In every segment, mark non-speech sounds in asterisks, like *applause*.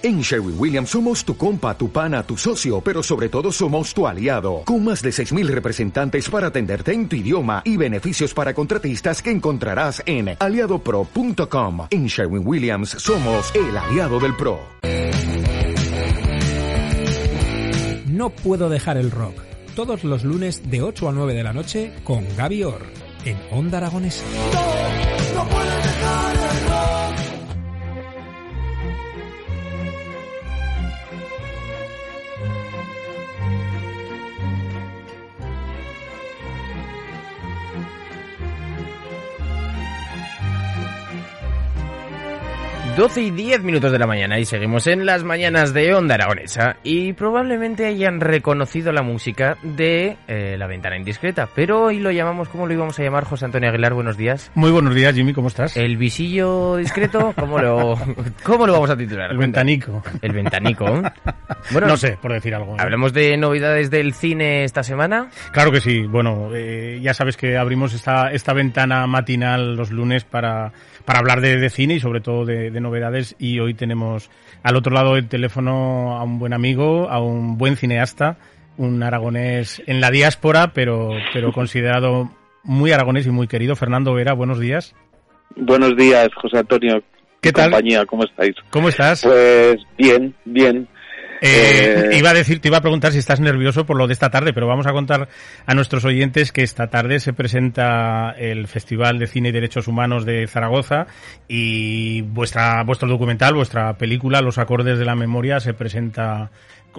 En Sherwin Williams somos tu compa, tu pana, tu socio, pero sobre todo somos tu aliado, con más de 6.000 representantes para atenderte en tu idioma y beneficios para contratistas que encontrarás en aliadopro.com. En Sherwin Williams somos el aliado del PRO. No puedo dejar el rock. Todos los lunes de 8 a 9 de la noche con Gaby Orr en Onda Aragonesa. 12 y 10 minutos de la mañana y seguimos en las mañanas de Onda Aragonesa y probablemente hayan reconocido la música de eh, La Ventana Indiscreta, pero hoy lo llamamos, ¿cómo lo íbamos a llamar? José Antonio Aguilar, buenos días. Muy buenos días, Jimmy, ¿cómo estás? El visillo discreto, ¿cómo lo, cómo lo vamos a titular? El ventanico. El ventanico. Bueno, no sé, por decir algo. ¿no? ¿Hablamos de novedades del cine esta semana? Claro que sí. Bueno, eh, ya sabes que abrimos esta, esta ventana matinal los lunes para, para hablar de, de cine y sobre todo de, de novedades y hoy tenemos al otro lado del teléfono a un buen amigo, a un buen cineasta, un aragonés en la diáspora, pero, pero considerado muy aragonés y muy querido. Fernando Vera, buenos días. Buenos días, José Antonio. ¿Qué tal? Compañía, ¿cómo estáis? ¿Cómo estás? Pues bien, bien. Eh, Eh, Iba a decir, te iba a preguntar si estás nervioso por lo de esta tarde, pero vamos a contar a nuestros oyentes que esta tarde se presenta el Festival de Cine y Derechos Humanos de Zaragoza y vuestra, vuestro documental, vuestra película, Los Acordes de la Memoria, se presenta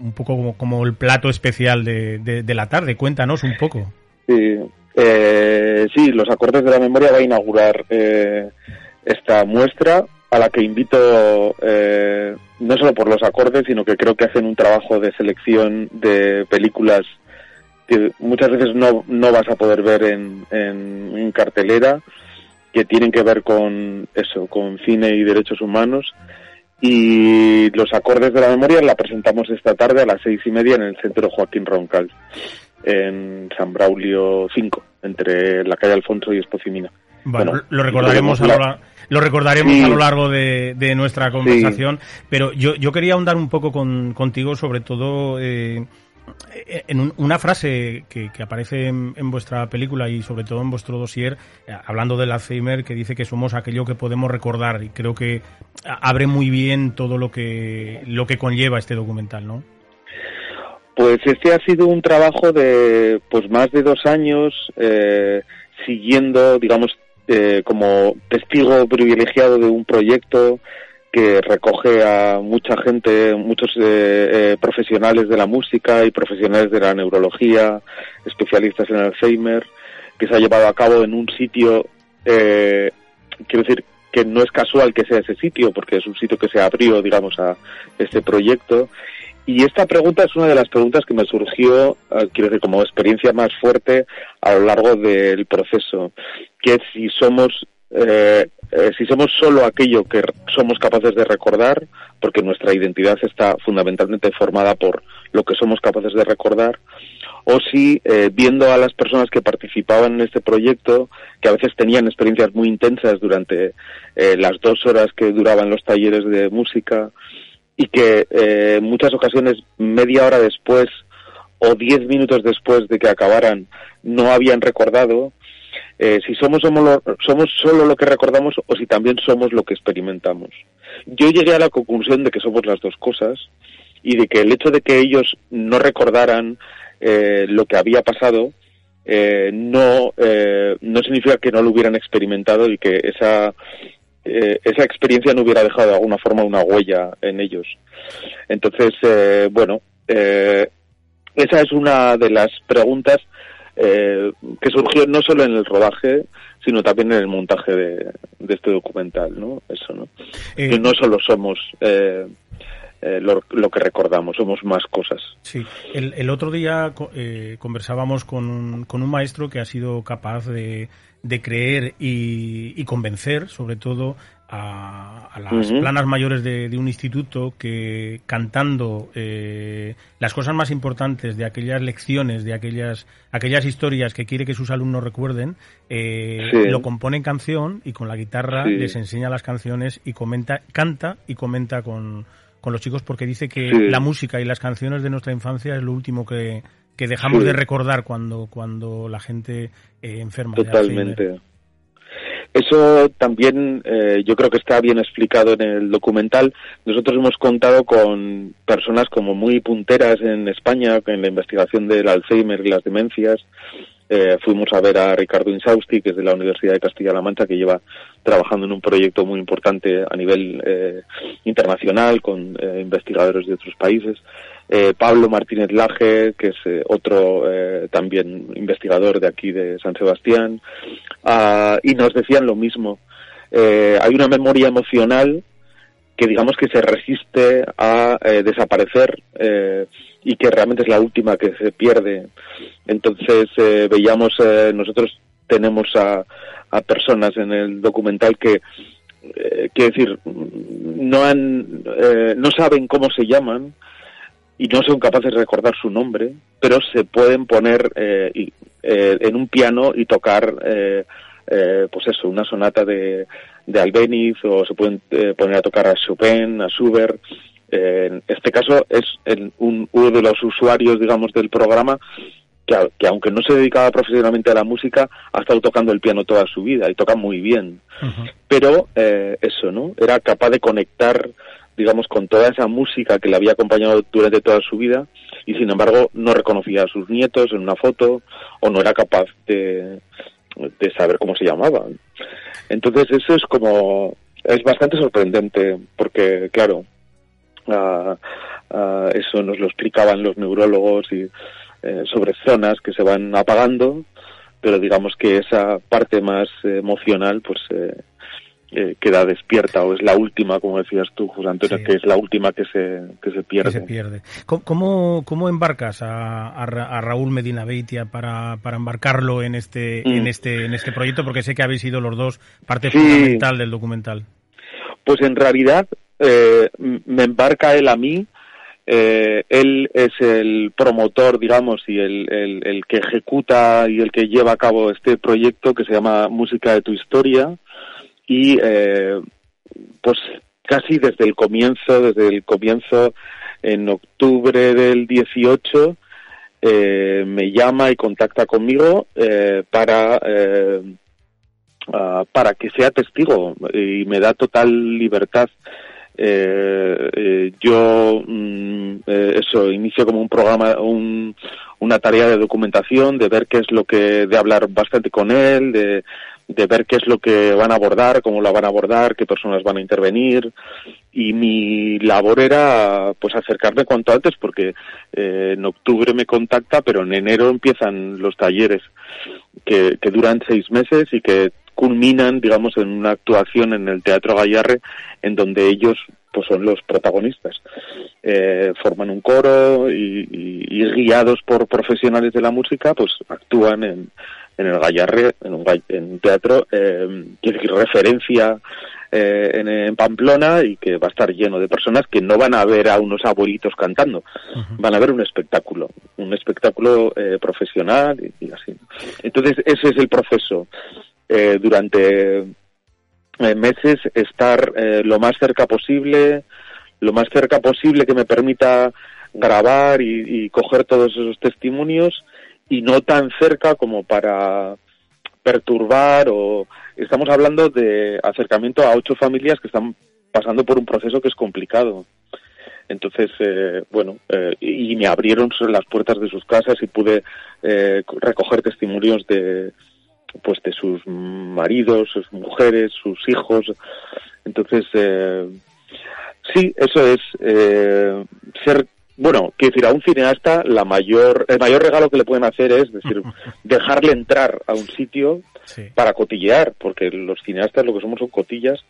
un poco como, como el plato especial de, de- de la tarde. Cuéntanos un poco. Sí, eh, sí, Los Acordes de la Memoria va a inaugurar eh, esta muestra a la que invito eh, no solo por los acordes, sino que creo que hacen un trabajo de selección de películas que muchas veces no, no vas a poder ver en, en, cartelera, que tienen que ver con eso, con cine y derechos humanos. Y los acordes de la memoria la presentamos esta tarde a las seis y media en el Centro Joaquín Roncal, en San Braulio 5, entre la calle Alfonso y Espocimina. Bueno, Bueno, lo recordaremos, a lo, recordaremos Sí. a lo largo de, de nuestra conversación, pero yo, yo quería ahondar un poco con, contigo, sobre todo eh, en un- una frase que, que aparece en, en vuestra película y sobre todo en vuestro dossier, eh, hablando del Alzheimer, que dice que somos aquello que podemos recordar y creo que abre muy bien todo lo que, lo que conlleva este documental, ¿no? Pues este ha sido un trabajo de pues más de dos años eh, siguiendo, digamos, eh, como testigo privilegiado de un proyecto que recoge a mucha gente, muchos eh, eh, profesionales de la música y profesionales de la neurología, especialistas en Alzheimer, que se ha llevado a cabo en un sitio, eh, quiero decir, que no es casual que sea ese sitio, porque es un sitio que se abrió, digamos, a este proyecto. Y esta pregunta es una de las preguntas que me surgió, eh, quiero decir, como experiencia más fuerte a lo largo del proceso, que es si somos, eh, eh, si somos solo aquello que somos capaces de recordar, porque nuestra identidad está fundamentalmente formada por lo que somos capaces de recordar, o si eh, viendo a las personas que participaban en este proyecto, que a veces tenían experiencias muy intensas durante eh, las dos horas que duraban los talleres de música, y que eh, en muchas ocasiones media hora después o diez minutos después de que acabaran no habían recordado eh, si somos, somos, lo- somos solo lo que recordamos o si también somos lo que experimentamos. Yo llegué a la conclusión de que somos las dos cosas y de que el hecho de que ellos no recordaran eh, lo que había pasado eh, no, eh, no significa que no lo hubieran experimentado y que esa eh, esa experiencia no hubiera dejado de alguna forma una huella en ellos. Entonces, eh, bueno, eh, esa es una de las preguntas eh, que surgió no solo en el rodaje, sino también en el montaje de, de este documental, ¿no? Eso, ¿no? Eh, que no solo somos eh, lo, lo que recordamos, somos más cosas. Sí, el, el otro día co- eh, conversábamos con con un maestro que ha sido capaz de, de creer y, y convencer, sobre todo, a, a las planas mayores de, de un instituto que cantando eh, las cosas más importantes de aquellas lecciones, de aquellas, aquellas historias que quiere que sus alumnos recuerden, eh, Sí. lo compone en canción y con la guitarra Sí. les enseña las canciones y comenta, canta y comenta con, con los chicos porque dice que la música y las canciones de nuestra infancia es lo último que, que dejamos de recordar cuando, cuando la gente eh, enferma. Totalmente. Eso también eh, yo creo que está bien explicado en el documental. Nosotros hemos contado con personas como muy punteras en España en la investigación del Alzheimer y las demencias. Eh, fuimos a ver a Ricardo Insausti, que es de la Universidad de Castilla-La Mancha, que lleva trabajando en un proyecto muy importante a nivel eh, internacional con investigadores de otros países. Eh, Pablo Martínez Laje, que es eh, otro eh, también investigador de aquí de San Sebastián, ah, y nos decían lo mismo. hay una memoria emocional que digamos que se resiste a desaparecer y que realmente es la última que se pierde. Entonces veíamos, nosotros tenemos a, a, personas en el documental que, quiero decir, no han, no saben cómo se llaman, y no son capaces de recordar su nombre, pero se pueden poner eh, eh, en un piano y tocar, eh, pues eso, una sonata de, de Albeniz o se pueden poner a tocar a Chopin, a Schubert. en este caso es un, uno de los usuarios, digamos, del programa que, aunque no se dedicaba profesionalmente a la música, ha estado tocando el piano toda su vida y toca muy bien. Pero eso, ¿no? Era capaz de conectar digamos, con toda esa música que le había acompañado durante toda su vida y sin embargo no reconocía a sus nietos en una foto o no era capaz de, de saber cómo se llamaban. Entonces eso es como, es bastante sorprendente porque, claro, eso nos lo explicaban los neurólogos y eh, sobre zonas que se van apagando, pero digamos que esa parte más emocional pues eh, eh, queda despierta o es la última, como decías tú, José Antonio, que es la última que se, que se pierde. se pierde. ¿Cómo, cómo embarcas a, a, Raúl Medina Beitia para, para embarcarlo en este, en, mm. este, en este proyecto? Porque sé que habéis sido los dos parte fundamental del documental. Pues en realidad eh, me embarca él a mí. Eh, él es el promotor, digamos, y el, el, el que ejecuta y el que lleva a cabo este proyecto que se llama Música de tu Historia y eh, pues casi desde el comienzo, desde el comienzo en octubre del 18, eh, me llama y contacta conmigo eh, para ah, para que sea testigo y me da total libertad. yo mm, eso inicio como un programa, un, una tarea de documentación, de ver qué es lo que, de hablar bastante con él, de de ver qué es lo que van a abordar, cómo lo van a abordar, qué personas van a intervenir. Y mi labor era pues acercarme cuanto antes porque eh, en octubre me contacta, pero en enero empiezan los talleres que, duran seis meses y que culminan, digamos, en una actuación en el Teatro Gallarre en donde ellos pues son los protagonistas. Eh, forman un coro y, y, guiados por profesionales de la música, pues actúan en, en el Gallarre, en un, en teatro, eh, que referencia eh, en, Pamplona y que va a estar lleno de personas que no van a ver a unos abuelitos cantando, van a ver un espectáculo, un espectáculo eh, profesional y, así. Entonces, ese es el proceso. Eh, durante meses estar lo más cerca posible, lo más cerca posible que me permita grabar y, y coger todos esos testimonios y no tan cerca como para perturbar o estamos hablando de acercamiento a ocho familias que están pasando por un proceso que es complicado. Entonces, eh, bueno, eh, y me abrieron las puertas de sus casas y pude eh, recoger testimonios de, pues, de sus maridos, sus mujeres, sus hijos. Entonces, sí, eso es ser bueno, quiero decir, a un cineasta la mayor, el mayor regalo que le pueden hacer es decir, *laughs* dejarle entrar a un sitio para cotillear, porque los cineastas lo que somos son cotillas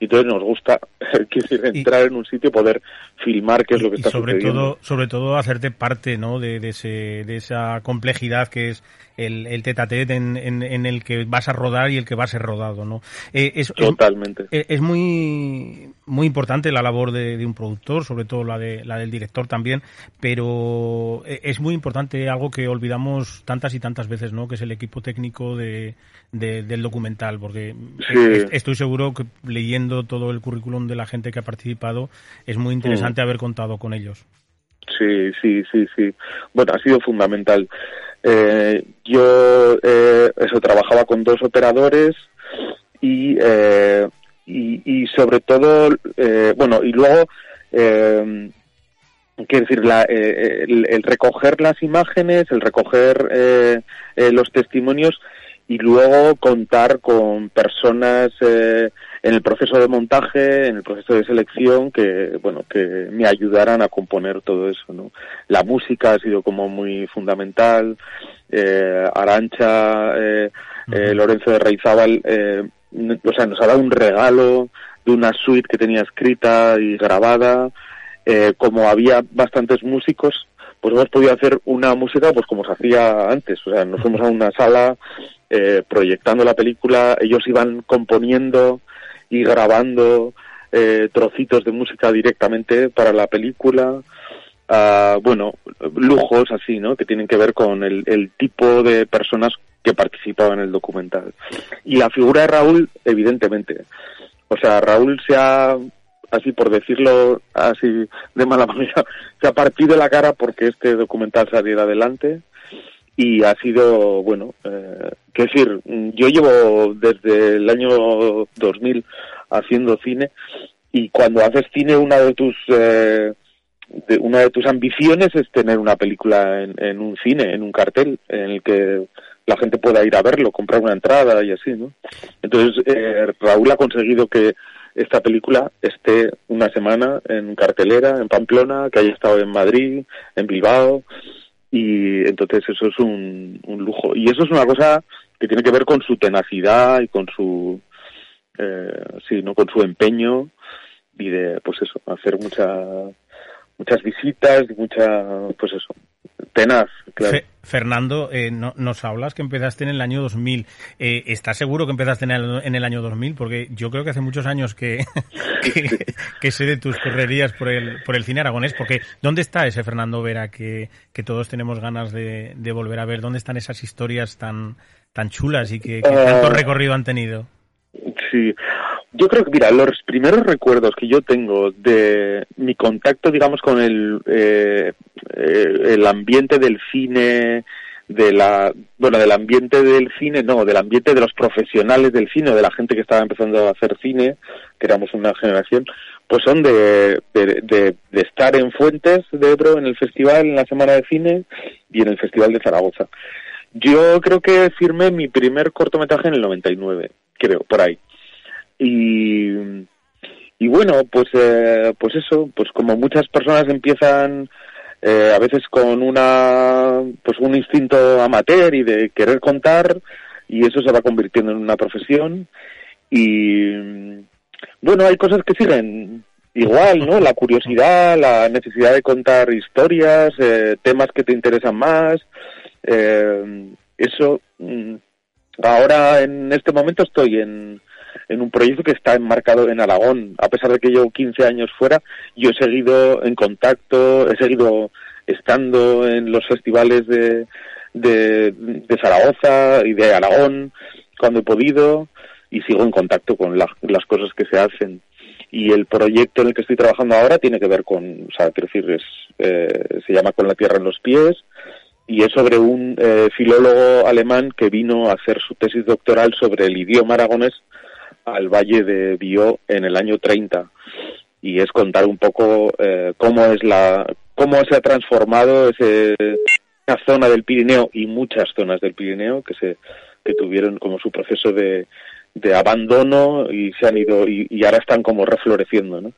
y entonces nos gusta *laughs* decir, entrar en un sitio y poder filmar qué es lo que está sobre sucediendo. Todo, sobre todo hacerte parte ¿no? de, ese, de esa complejidad que es el, el tete a tete en, en, el que vas a rodar y el que va a ser rodado, ¿no? Eh, es, Totalmente. Es, muy, muy importante la labor de, de, un productor, sobre todo la, de, la del director también, pero eh, es muy importante algo que olvidamos tantas y tantas veces, ¿no? Que es el equipo técnico de, del documental, porque estoy seguro que leyendo todo el currículum de la gente que ha participado es muy interesante mm. haber contado con ellos. Sí, sí, sí, sí. Bueno, ha sido fundamental. Eh, yo eh, eso trabajaba con dos operadores y eh, y, sobre todo bueno y luego quiero decir la, el, recoger las imágenes el recoger los testimonios y luego contar con personas eh, en el proceso de montaje, en el proceso de selección que bueno que me ayudaran a componer todo eso, ¿no? La música ha sido como muy fundamental, eh, Arancha, eh, eh Lorenzo de Reizábal, eh, o sea, nos ha dado un regalo de una suite que tenía escrita y grabada, eh, como había bastantes músicos, pues hemos podido hacer una música pues como se hacía antes, o sea, nos fuimos a una sala eh, proyectando la película, ellos iban componiendo y grabando eh, trocitos de música directamente para la película. Uh, bueno, lujos así, ¿no? Que tienen que ver con el, el tipo de personas que participaban en el documental. Y la figura de Raúl, evidentemente. O sea, Raúl se ha, así por decirlo así de mala *laughs* manera, se ha partido la cara porque este documental saliera adelante y ha sido, bueno, eh, que decir, yo llevo desde el año 2000 haciendo cine y cuando haces cine una de tus eh, de, una de tus ambiciones es tener una película en, en, un cine, en un cartel, en el que la gente pueda ir a verlo, comprar una entrada y así, ¿no? Entonces eh, Raúl ha conseguido que esta película esté una semana en cartelera, en Pamplona, que haya estado en Madrid, en Bilbao, y entonces eso es un, un lujo. Y eso es una cosa que tiene que ver con su tenacidad y con su, eh, sí, ¿no? con su empeño y de, pues eso, hacer mucha, muchas visitas mucha, pues eso, tenaz, claro. Fernando, eh, no, nos hablas que empezaste en el año 2000. Eh, ¿Estás seguro que empezaste en el, en el, año 2000? Porque yo creo que hace muchos años que, *laughs* que, sé de tus correrías por el, por el cine aragonés. Porque ¿dónde está ese Fernando Vera que, que todos tenemos ganas de, de, volver a ver? ¿Dónde están esas historias tan, tan chulas y que, tanto ah. recorrido han tenido? Sí, yo creo que, mira, los primeros recuerdos que yo tengo de mi contacto, digamos, con el, eh, eh, el ambiente del cine, de la, bueno, del ambiente del cine, no, del ambiente de los profesionales del cine, de la gente que estaba empezando a hacer cine, que éramos una generación, pues son de, de, de, estar en Fuentes de Ebro, en el festival, en la Semana de Cine y en el Festival de Zaragoza. Yo creo que firmé mi primer cortometraje en el 99, creo, por ahí. Y, y bueno, pues, eh, pues eso, pues como muchas personas empiezan eh, a veces con una, pues un instinto amateur y de querer contar, y eso se va convirtiendo en una profesión. Y bueno, hay cosas que siguen igual, ¿no? La curiosidad, la necesidad de contar historias, eh, temas que te interesan más. Eh, eso, mm, ahora en este momento estoy en, en un proyecto que está enmarcado en Aragón. A pesar de que llevo 15 años fuera, yo he seguido en contacto, he seguido estando en los festivales de, de, Zaragoza y de Aragón cuando he podido y sigo en contacto con las cosas que se hacen. Y el proyecto en el que estoy trabajando ahora tiene que ver con, o sea, quiero decir, eh, se llama Con la Tierra en los Pies y es sobre un eh, filólogo alemán que vino a hacer su tesis doctoral sobre el idioma aragonés al Valle de Bió en el año 30 y es contar un poco eh, cómo es la cómo se ha transformado ese, esa zona del Pirineo y muchas zonas del Pirineo que se que tuvieron como su proceso de, de abandono y se han ido y ahora están como refloreciendo, ¿no?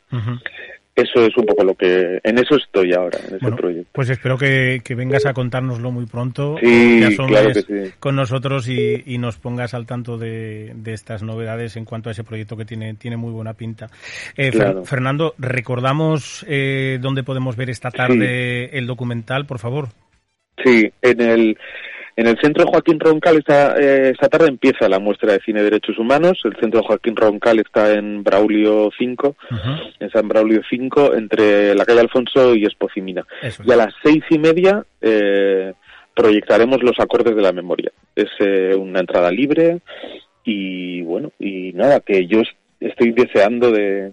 Eso es un poco lo que en eso estoy ahora en ese proyecto. pues espero que, vengas a contárnoslo muy pronto sí, claro que sí. con nosotros y, y, nos pongas al tanto de, de, estas novedades en cuanto a ese proyecto que tiene tiene muy buena pinta. Eh, Fernando recordamos eh, dónde podemos ver esta tarde el documental por favor sí en el En el Centro Joaquín Roncal esta, eh, esta tarde empieza la muestra de cine de derechos humanos. El Centro Joaquín Roncal está en Braulio 5, en San Braulio 5, entre la calle Alfonso y Espocimina. Eso. Y a las seis y media eh, proyectaremos los acordes de la memoria. Es eh, una entrada libre y bueno, y nada, que yo est- estoy deseando de,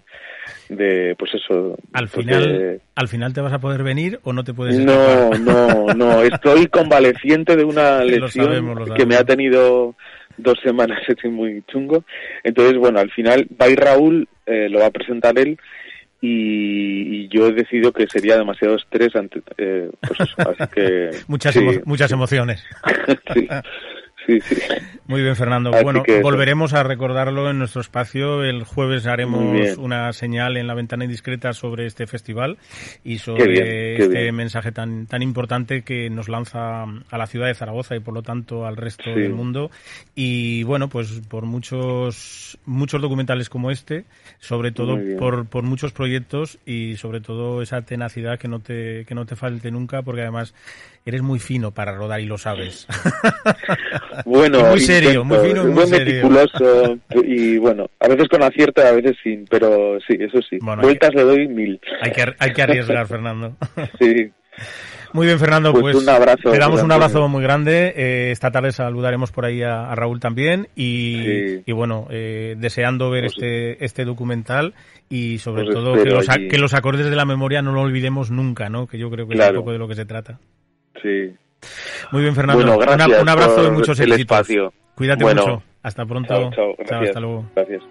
de pues eso. Al final, al final te vas a poder venir o no te puedes no, escapar? no, no. Estoy convaleciente de una *laughs* Lo lesión sabemos, lo que me ha tenido dos semanas, *laughs* estoy muy chungo. Entonces, bueno, al final va ir Raúl, eh, lo va a presentar él y, y yo he decidido que sería demasiado estrés ante, eh, pues eso, así que *laughs* Muchas, sí, emo- muchas emociones. sí, sí, sí. Muy bien, Fernando. Así bueno, volveremos a recordarlo en nuestro espacio. El jueves haremos una señal en la ventana indiscreta sobre este festival y sobre Qué bien, qué este bien. mensaje tan, tan importante que nos lanza a la ciudad de Zaragoza y por lo tanto al resto Sí. del mundo. Y bueno, pues por muchos, muchos documentales como este, sobre todo por, por muchos proyectos y sobre todo esa tenacidad que no te, que no te falte nunca porque además eres muy fino para rodar y lo sabes. Bueno, *laughs* Y muy serio, muy fino y muy muy serio. meticuloso y bueno, a veces con acierto, a veces sin, pero sí, eso sí. Bueno, Vueltas le doy mil. Hay que, hay que arriesgar, Fernando. *laughs* Sí. Muy bien, Fernando, pues, Pues un abrazo, te damos un abrazo muy grande. Eh, esta tarde saludaremos por ahí a, a Raúl también y, Sí. y bueno, eh, deseando ver Os- este, este documental y sobre Os todo que los, allí. que los acordes de la memoria no lo olvidemos nunca, ¿no? Que yo creo que es un poco de lo que se trata. Sí. Muy bien, Fernando. Bueno, gracias un abrazo por de muchos el éxitos. espacio. Cuídate Bueno. mucho. Hasta pronto. Chao, chao. Gracias. hasta luego. Gracias.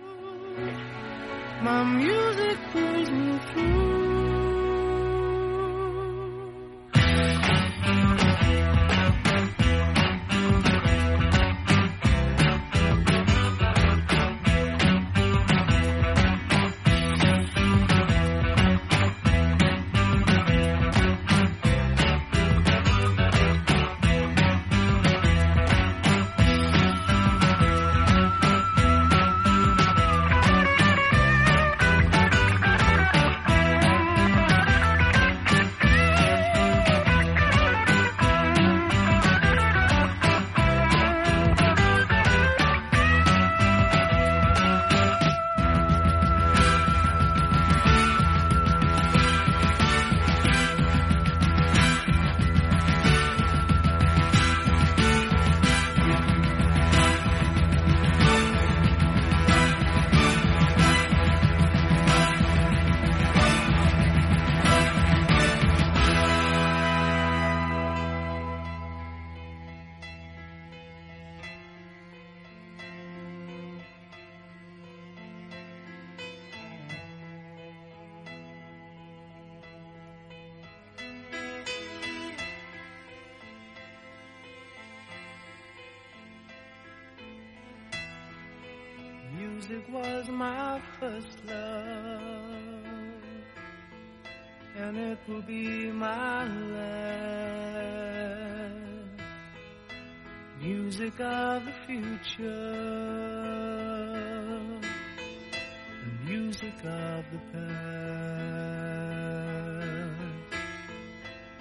Music was my first love, and it will be my last. Music of the future, the music of the past,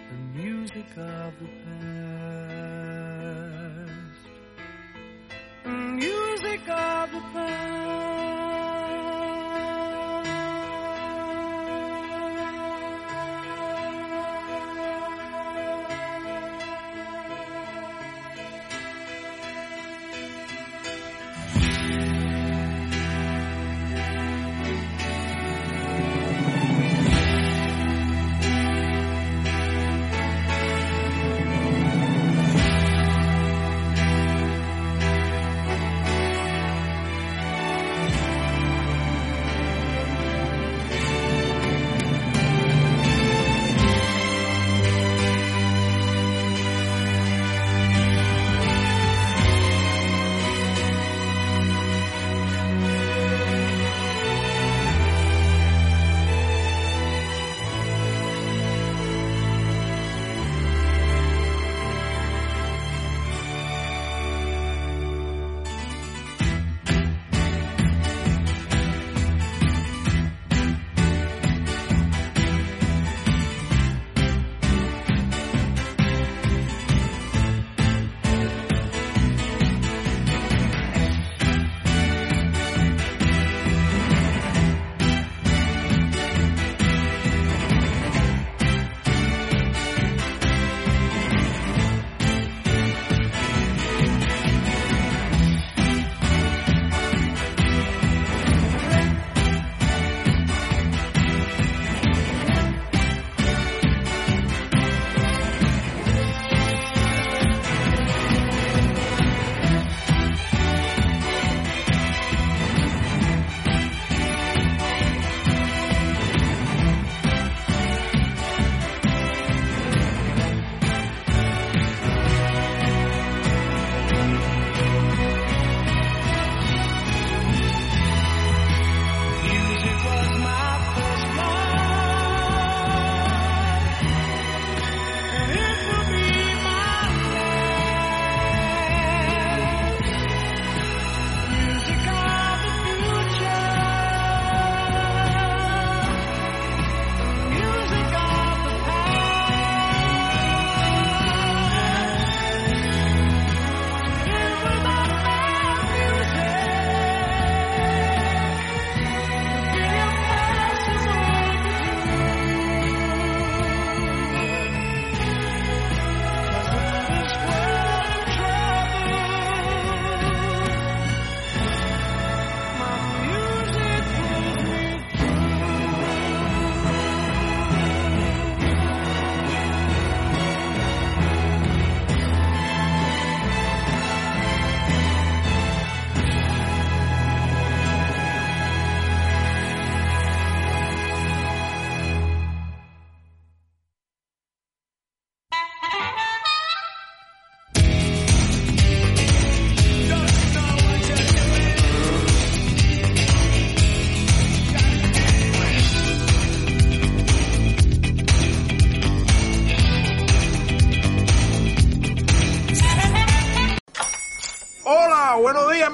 the music of the past.